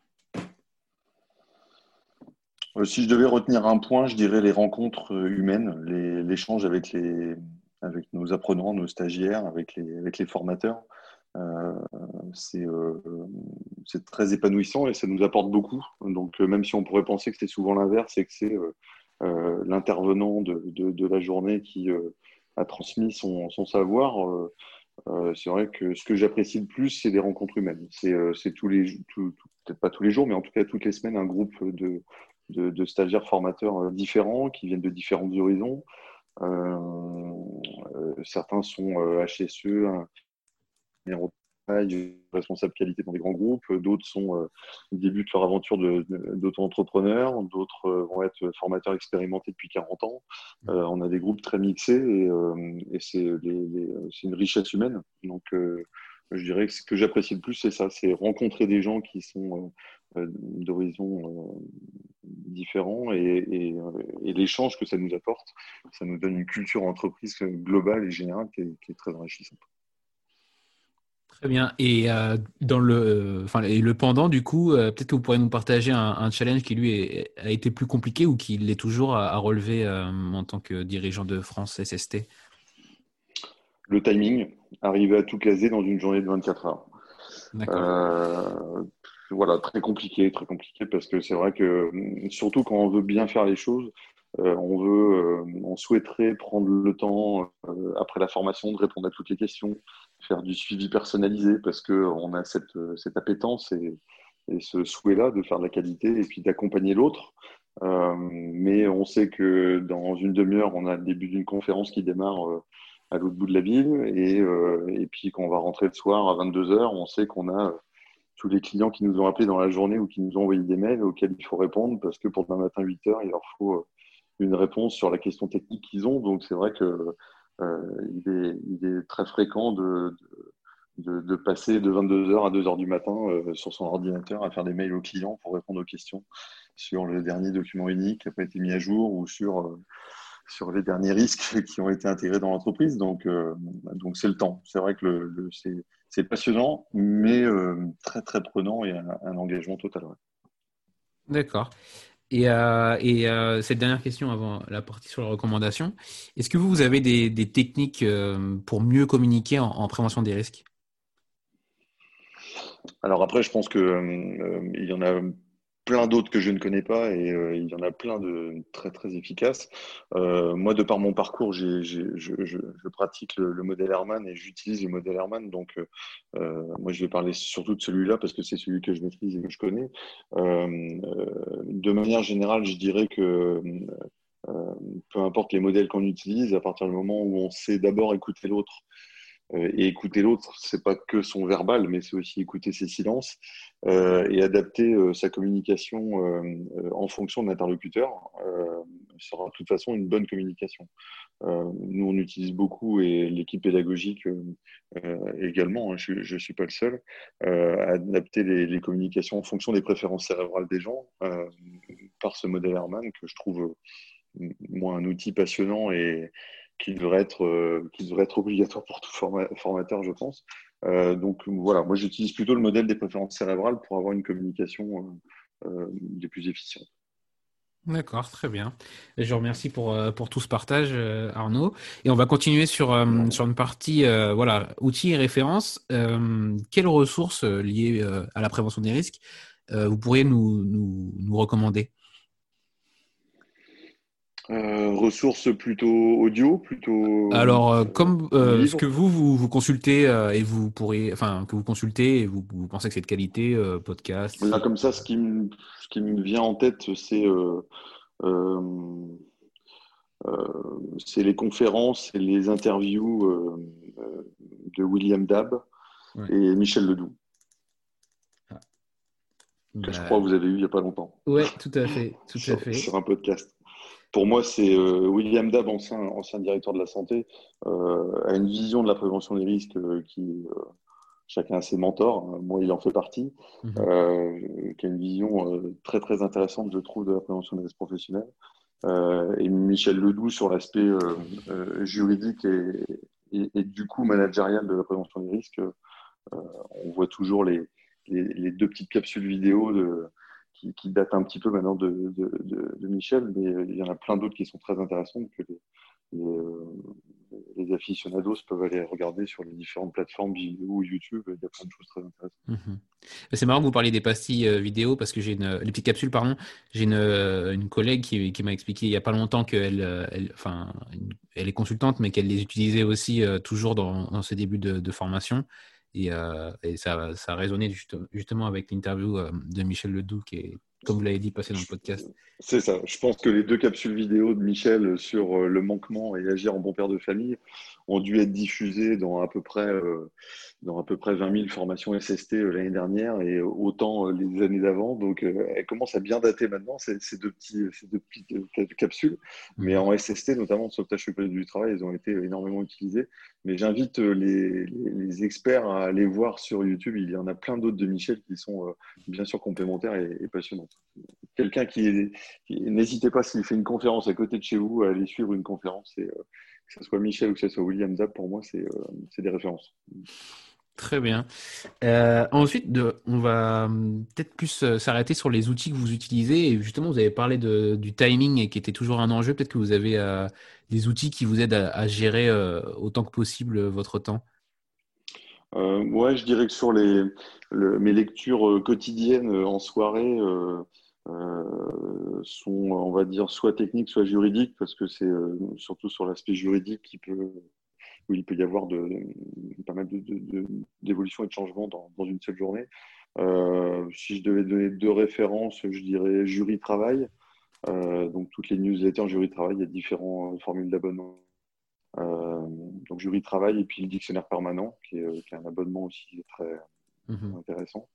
si je devais retenir un point, je dirais les rencontres euh, humaines, l'échange avec, les, avec nos apprenants, nos stagiaires, avec les, avec les formateurs. Euh, c'est très épanouissant et ça nous apporte beaucoup. Donc, même si on pourrait penser que c'est souvent l'inverse et que c'est l'intervenant de, de, la journée qui a transmis son, son savoir, c'est vrai que ce que j'apprécie le plus, c'est les rencontres humaines. C'est tous les, peut-être pas tous les jours, mais en tout cas toutes les semaines, un groupe de, de, stagiaires formateurs euh, différents qui viennent de différents horizons. Euh, euh, certains sont HSE, responsable qualité dans des grands groupes, d'autres sont débutent leur aventure d'auto-entrepreneur, d'autres vont être formateurs expérimentés depuis 40 ans. on a des groupes très mixés et, c'est une richesse humaine. Donc je dirais que ce que j'apprécie le plus, c'est ça, c'est rencontrer des gens qui sont d'horizons différents et, l'échange que ça nous apporte, ça nous donne une culture entreprise globale et générale qui est, très enrichissante. Très bien. Et euh, dans le, enfin, et le pendant, du coup, euh, peut-être que vous pourriez nous partager un, challenge qui lui a été plus compliqué ou qui l'est toujours à, relever euh, en tant que dirigeant de France SST. Le timing, arriver à tout caser dans une journée de 24 heures. D'accord voilà, très compliqué, très compliqué parce que c'est vrai que surtout quand on veut bien faire les choses, on veut, on souhaiterait prendre le temps après la formation de répondre à toutes les questions, faire du suivi personnalisé parce qu'on a cette, cette appétence et, et ce souhait-là de faire de la qualité et puis d'accompagner l'autre. mais on sait que dans une demi-heure, on a le début d'une conférence qui démarre à l'autre bout de la ville. Et, euh, et puis quand on va rentrer le soir à 22h, on sait qu'on a euh, tous les clients qui nous ont appelés dans la journée ou qui nous ont envoyé des mails auxquels il faut répondre parce que pour demain matin 8h, il leur faut euh, une réponse sur la question technique qu'ils ont. Donc c'est vrai que il, est, il, est, très fréquent de, de, de, passer de 22h à 2h du matin sur son ordinateur à faire des mails aux clients pour répondre aux questions sur le dernier document unique qui n'a pas été mis à jour ou sur sur les derniers risques qui ont été intégrés dans l'entreprise. Donc, euh, donc c'est le temps. C'est vrai que le, c'est passionnant, mais euh, très très prenant et un, engagement total. D'accord. Et, euh, et cette dernière question avant la partie sur la recommandation, est-ce que vous, vous avez des, des techniques pour mieux communiquer en, en, prévention des risques? Alors après, je pense que il y en a plein d'autres que je ne connais pas et euh, il y en a plein de très très efficaces. Euh, moi, de par mon parcours, je, pratique le, modèle Herman et j'utilise le modèle Herman. Donc, euh, moi, je vais parler surtout de celui-là parce que c'est celui que je maîtrise et que je connais. de manière générale, je dirais que peu importe les modèles qu'on utilise, à partir du moment où on sait d'abord écouter l'autre et écouter l'autre, c'est pas que son verbal, mais c'est aussi écouter ses silences euh, et adapter euh, sa communication en fonction de l'interlocuteur sera de toute façon une bonne communication. nous, on utilise beaucoup, et l'équipe pédagogique également, hein, je ne suis pas le seul, à adapter les, les, communications en fonction des préférences cérébrales des gens par ce modèle Herman que je trouve, moi, un outil passionnant et, qui devrait être, euh, qui devrait être obligatoire pour tout formateur, je pense. Euh, donc voilà, moi j'utilise plutôt le modèle des préférences cérébrales pour avoir une communication euh, des plus efficientes. D'accord, très bien. Je vous remercie pour, pour tout ce partage, Arnaud. Et on va continuer sur, sur une partie voilà, outils et références. quelles ressources liées à la prévention des risques vous pourriez nous, nous recommander? Euh, ressources plutôt audio, plutôt. Alors, euh, comme euh, ce que vous, vous, consultez et vous pourriez, enfin, que vous consultez et vous, vous pensez que c'est de qualité, podcast. Là, comme ça, ce qui, me, ce qui me vient en tête, c'est c'est les conférences et les interviews de William Dab et Michel Ledoux. Ah. Que je bah, crois que vous avez eu il n'y a pas longtemps. Oui, tout à fait. Tout à fait. sur un podcast pour moi, c'est euh, William Dab, ancien, ancien, directeur de la santé, euh, a une vision de la prévention des risques euh, qui, chacun a ses mentors, hein, moi il en fait partie, mhm. qui a une vision très très intéressante, je trouve, de la prévention des risques professionnels. et Michel Ledoux sur l'aspect juridique et, et, du coup managérial de la prévention des risques. on voit toujours les, les, les, deux petites capsules vidéo de qui, date un petit peu maintenant de, de, Michel, mais il y en a plein d'autres qui sont très intéressantes que les, les, aficionados peuvent aller regarder sur les différentes plateformes vidéo ou YouTube. Il y a plein de choses très intéressantes. Mhm. C'est marrant que vous parliez des pastilles euh, vidéo parce que j'ai une, les petites capsules, pardon. J'ai une, euh, une, collègue qui, qui m'a expliqué il n'y a pas longtemps qu'elle, euh, elle, enfin, elle est consultante, mais qu'elle les utilisait aussi toujours dans, dans ses débuts de, de formation. Et, euh, et ça, ça, a résonné justement avec l'interview euh, de Michel Ledoux, qui est, comme vous l'avez dit, passé dans le podcast. C'est ça. Je pense que les deux capsules vidéo de Michel sur euh, le manquement et agir en bon père de famille ont dû être diffusées dans à peu près, euh, dans à peu près 20 000 formations SST euh, l'année dernière et autant les années d'avant. Donc, elles commencent à bien dater maintenant, ces, ces deux, petits, ces deux petites capsules. Mais en SST, notamment, sauvetage du travail, elles ont été énormément utilisées. Mais j'invite les, experts à aller voir sur YouTube. Il y en a plein d'autres de Michel qui sont bien sûr complémentaires et, et passionnants quelqu'un qui, n'hésitez pas s'il fait une conférence à côté de chez vous à aller suivre une conférence euh, que ce soit Michel ou que ce soit William Zap pour moi c'est, euh, des références. Très bien. Euh, ensuite, de, on va peut-être plus s'arrêter sur les outils que vous utilisez. Et justement, vous avez parlé de, du timing et qui était toujours un enjeu. Peut-être que vous avez des outils qui vous aident à, gérer autant que possible votre temps. Euh, ouais, je dirais que sur les, mes lectures quotidiennes en soirée, sont, on va dire, soit techniques, soit juridiques, parce que c'est surtout sur l'aspect juridique qui peut, où il peut y avoir de, pas mal d'évolutions et de changements dans, dans, une seule journée. si je devais donner deux références, je dirais jury travail. donc toutes les newsletters jury travail, il y a différentes formules d'abonnement euh, donc jury travail et puis le dictionnaire permanent, qui est, qui est un abonnement aussi très mhm. intéressant.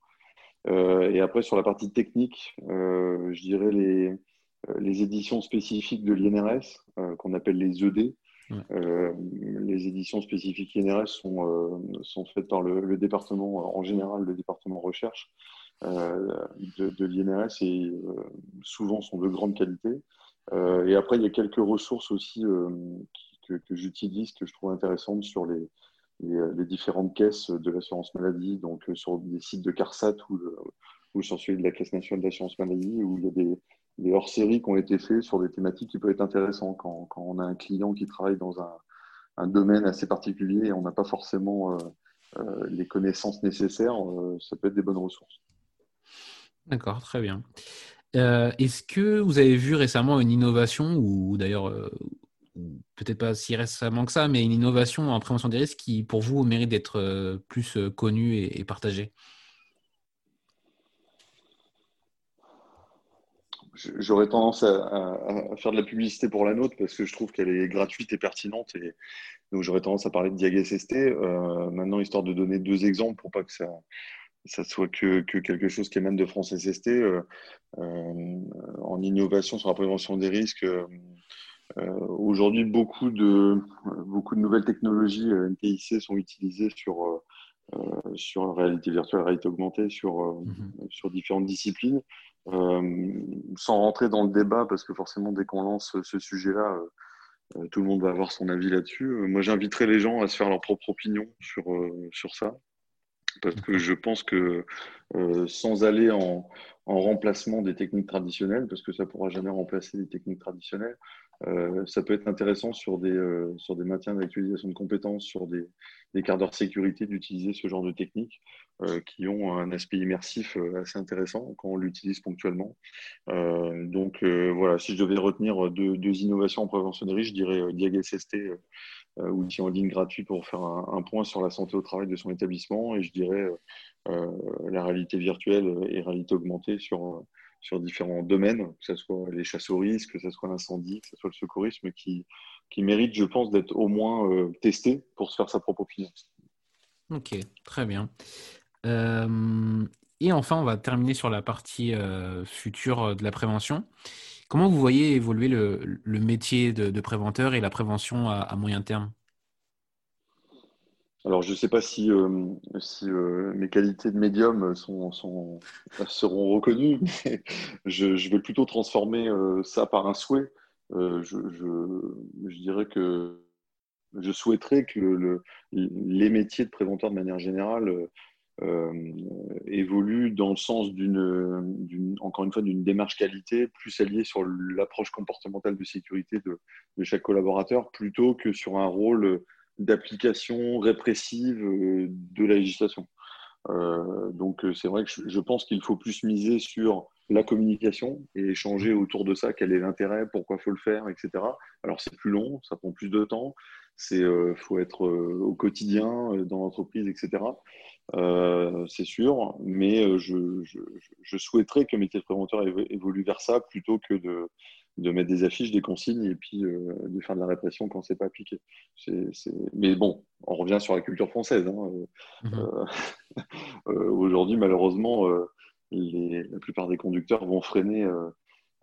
Euh, et après, sur la partie technique, euh, je dirais les, les éditions spécifiques de l'INRS, qu'on appelle les ED. les éditions spécifiques INRS sont, sont faites par le, département, en général le département recherche de, de l'INRS et souvent sont de grande qualité. et après, il y a quelques ressources aussi qui, que, j'utilise, que je trouve intéressantes sur les, euh, les, différentes caisses de l'assurance maladie, donc euh, sur des sites de CARSAT ou, ou sur celui de la Caisse nationale d'assurance maladie, où il y a des, hors-séries qui ont été faits sur des thématiques qui peuvent être intéressantes quand, quand on a un client qui travaille dans un, un domaine assez particulier et on n'a pas forcément euh, les connaissances nécessaires, ça peut être des bonnes ressources. D'accord, très bien. Est-ce que vous avez vu récemment une innovation ou d'ailleurs peut-être pas si récemment que ça, mais une innovation en prévention des risques qui, pour vous, mérite d'être euh, plus euh, connue et, partagée J'aurais tendance à, faire de la publicité pour la nôtre parce que je trouve qu'elle est gratuite et pertinente. Donc, j'aurais tendance à parler de Diag SST. Euh, maintenant, histoire de donner deux exemples pour pas que ça, soit que, quelque chose qui émane de France SST. en innovation sur la prévention des risques, euh, aujourd'hui, beaucoup de, beaucoup de nouvelles technologies euh, NTIC sont utilisées sur, euh, sur la réalité virtuelle, la réalité augmentée, sur, mhm. sur différentes disciplines. sans rentrer dans le débat, parce que forcément, dès qu'on lance ce sujet-là, tout le monde va avoir son avis là-dessus. moi, j'inviterai les gens à se faire leur propre opinion sur, sur ça, parce que je pense que sans aller en, en, remplacement des techniques traditionnelles, parce que ça ne pourra jamais remplacer les techniques traditionnelles, euh, ça peut être intéressant sur des, euh, sur des maintiens d'actualisation de compétences, sur des, des quarts d'heure sécurité, d'utiliser ce genre de techniques euh, qui ont un aspect immersif assez intéressant quand on l'utilise ponctuellement. donc voilà, si je devais retenir deux, deux innovations en prévention des risques, je dirais Diag SST, outil en ligne gratuit pour faire un, point sur la santé au travail de son établissement, et je dirais la réalité virtuelle et réalité augmentée sur sur différents domaines, que ce soit les chasses au risque, que ce soit l'incendie, que ce soit le secourisme, qui, qui mérite, je pense, d'être au moins euh, testé pour se faire sa propre opinion. Ok, très bien. Euh, et enfin, on va terminer sur la partie euh, future de la prévention. Comment vous voyez évoluer le, métier de, préventeur et la prévention à moyen terme? Alors, je ne sais pas si, euh, euh, mes qualités de médium seront reconnues, mais je, je, vais plutôt transformer euh, ça par un souhait. Je, dirais que je souhaiterais que le, les métiers de préventeur de manière générale évoluent dans le sens d'une, encore une fois, d'une démarche qualité plus alliée sur l'approche comportementale de sécurité de, chaque collaborateur, plutôt que sur un rôle d'application répressive euh, de la législation. Euh, donc euh, c'est vrai que je, pense qu'il faut plus miser sur la communication et échanger autour de ça, quel est l'intérêt, pourquoi faut le faire, etc. Alors c'est plus long, ça prend plus de temps, c'est faut être au quotidien dans l'entreprise, etc. c'est sûr, mais je, je, souhaiterais que le métier de préventeur évolue vers ça plutôt que de, de mettre des affiches, des consignes et puis euh, de faire de la répression quand c'est pas appliqué. Mais bon, on revient sur la culture française. Hein. Euh, euh, aujourd'hui, malheureusement, la plupart des conducteurs vont freiner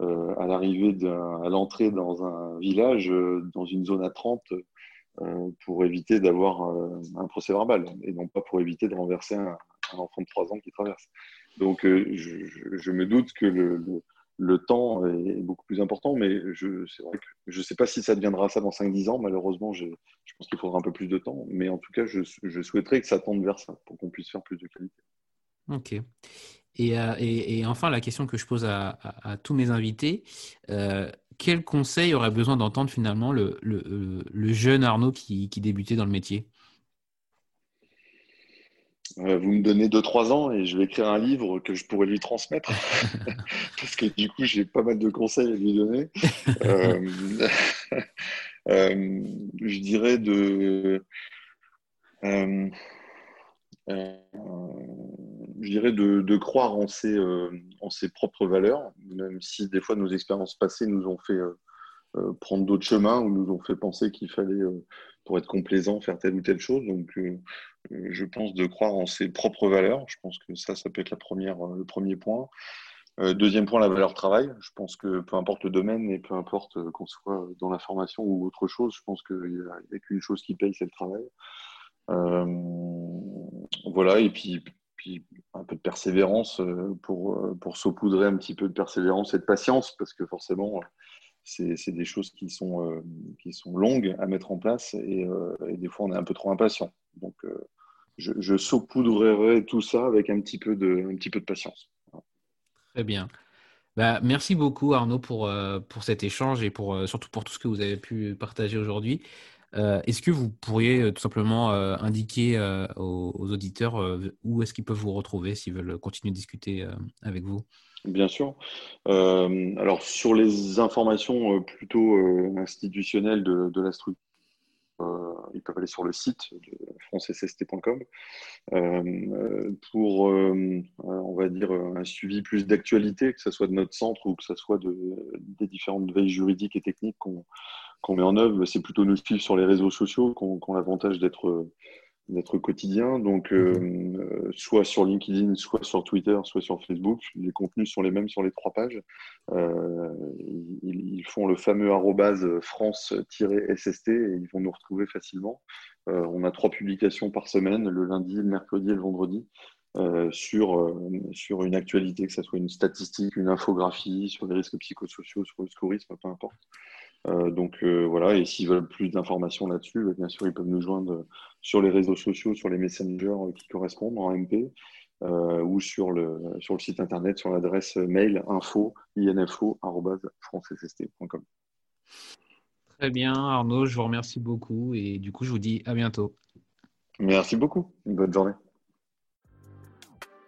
à l'arrivée, à l'entrée dans un village, dans une zone à 30, pour éviter d'avoir un procès verbal et non pas pour éviter de renverser un, enfant de 3 ans qui traverse. Donc, je, me doute que le temps est beaucoup plus important, mais je ne sais pas si ça deviendra ça dans 5-10 ans. Malheureusement, je, pense qu'il faudra un peu plus de temps. Mais en tout cas, je, souhaiterais que ça tende vers ça pour qu'on puisse faire plus de qualité. Ok. Et, euh, enfin, la question que je pose à, tous mes invités, euh, quel conseil aurait besoin d'entendre finalement le, jeune Arnaud qui débutait dans le métier? Euh, vous me donnez 2-3 ans et je vais écrire un livre que je pourrais lui transmettre. Parce que du coup, j'ai pas mal de conseils à lui donner. Euh, euh, je dirais de. Je dirais de, croire en ses, en ses propres valeurs, même si des fois nos expériences passées nous ont fait prendre d'autres chemins ou nous ont fait penser qu'il fallait, pour être complaisant, faire telle ou telle chose. Donc, je pense, de croire en ses propres valeurs. Je pense que ça, ça peut être la première, euh, le premier point. Euh, deuxième point, la valeur travail. Je pense que peu importe le domaine et peu importe euh, qu'on soit dans la formation ou autre chose, je pense qu'il n'y a, qu'une chose qui paye, c'est le travail. voilà, et puis, puis, un peu de persévérance pour, pour saupoudrer un petit peu de persévérance et de patience, parce que forcément, c'est des choses qui sont, qui sont longues à mettre en place et, des fois, on est un peu trop impatient. Donc, je, saupoudrerai tout ça avec un petit peu de, patience. Très bien. Bah, merci beaucoup Arnaud pour, euh, pour cet échange et pour, euh, surtout pour tout ce que vous avez pu partager aujourd'hui. Euh, est-ce que vous pourriez tout simplement indiquer aux, auditeurs où est-ce qu'ils peuvent vous retrouver s'ils veulent continuer de discuter avec vous? Bien sûr. alors sur les informations plutôt institutionnelles de, la structure, euh, ils peuvent aller sur le site de francesst.com euh, pour, euh, on va dire, un suivi plus d'actualité, que ce soit de notre centre ou que ce soit de, des différentes veilles juridiques et techniques qu'on met en œuvre. C'est plutôt nous suivre sur les réseaux sociaux qu'on qu l'avantage d'être notre quotidien. Donc, euh, mhm. euh, soit sur LinkedIn, soit sur Twitter, soit sur Facebook. Les contenus sont les mêmes sur les trois pages. Euh, ils, font le fameux arrobase France-SST et ils vont nous retrouver facilement. on a trois publications par semaine, le lundi, le mercredi et le vendredi. sur, sur une actualité, que ce soit une statistique, une infographie, sur les risques psychosociaux, sur le scourisme, peu importe. Euh, donc euh, voilà, et s'ils veulent plus d'informations là-dessus, bah, bien sûr, ils peuvent nous joindre sur les réseaux sociaux, sur les messengers qui correspondent en MP, euh, ou sur le, sur le site internet, sur l'adresse mail info, info.francesst.com. Très bien, Arnaud, je vous remercie beaucoup et du coup, je vous dis à bientôt. Merci beaucoup. Une bonne journée.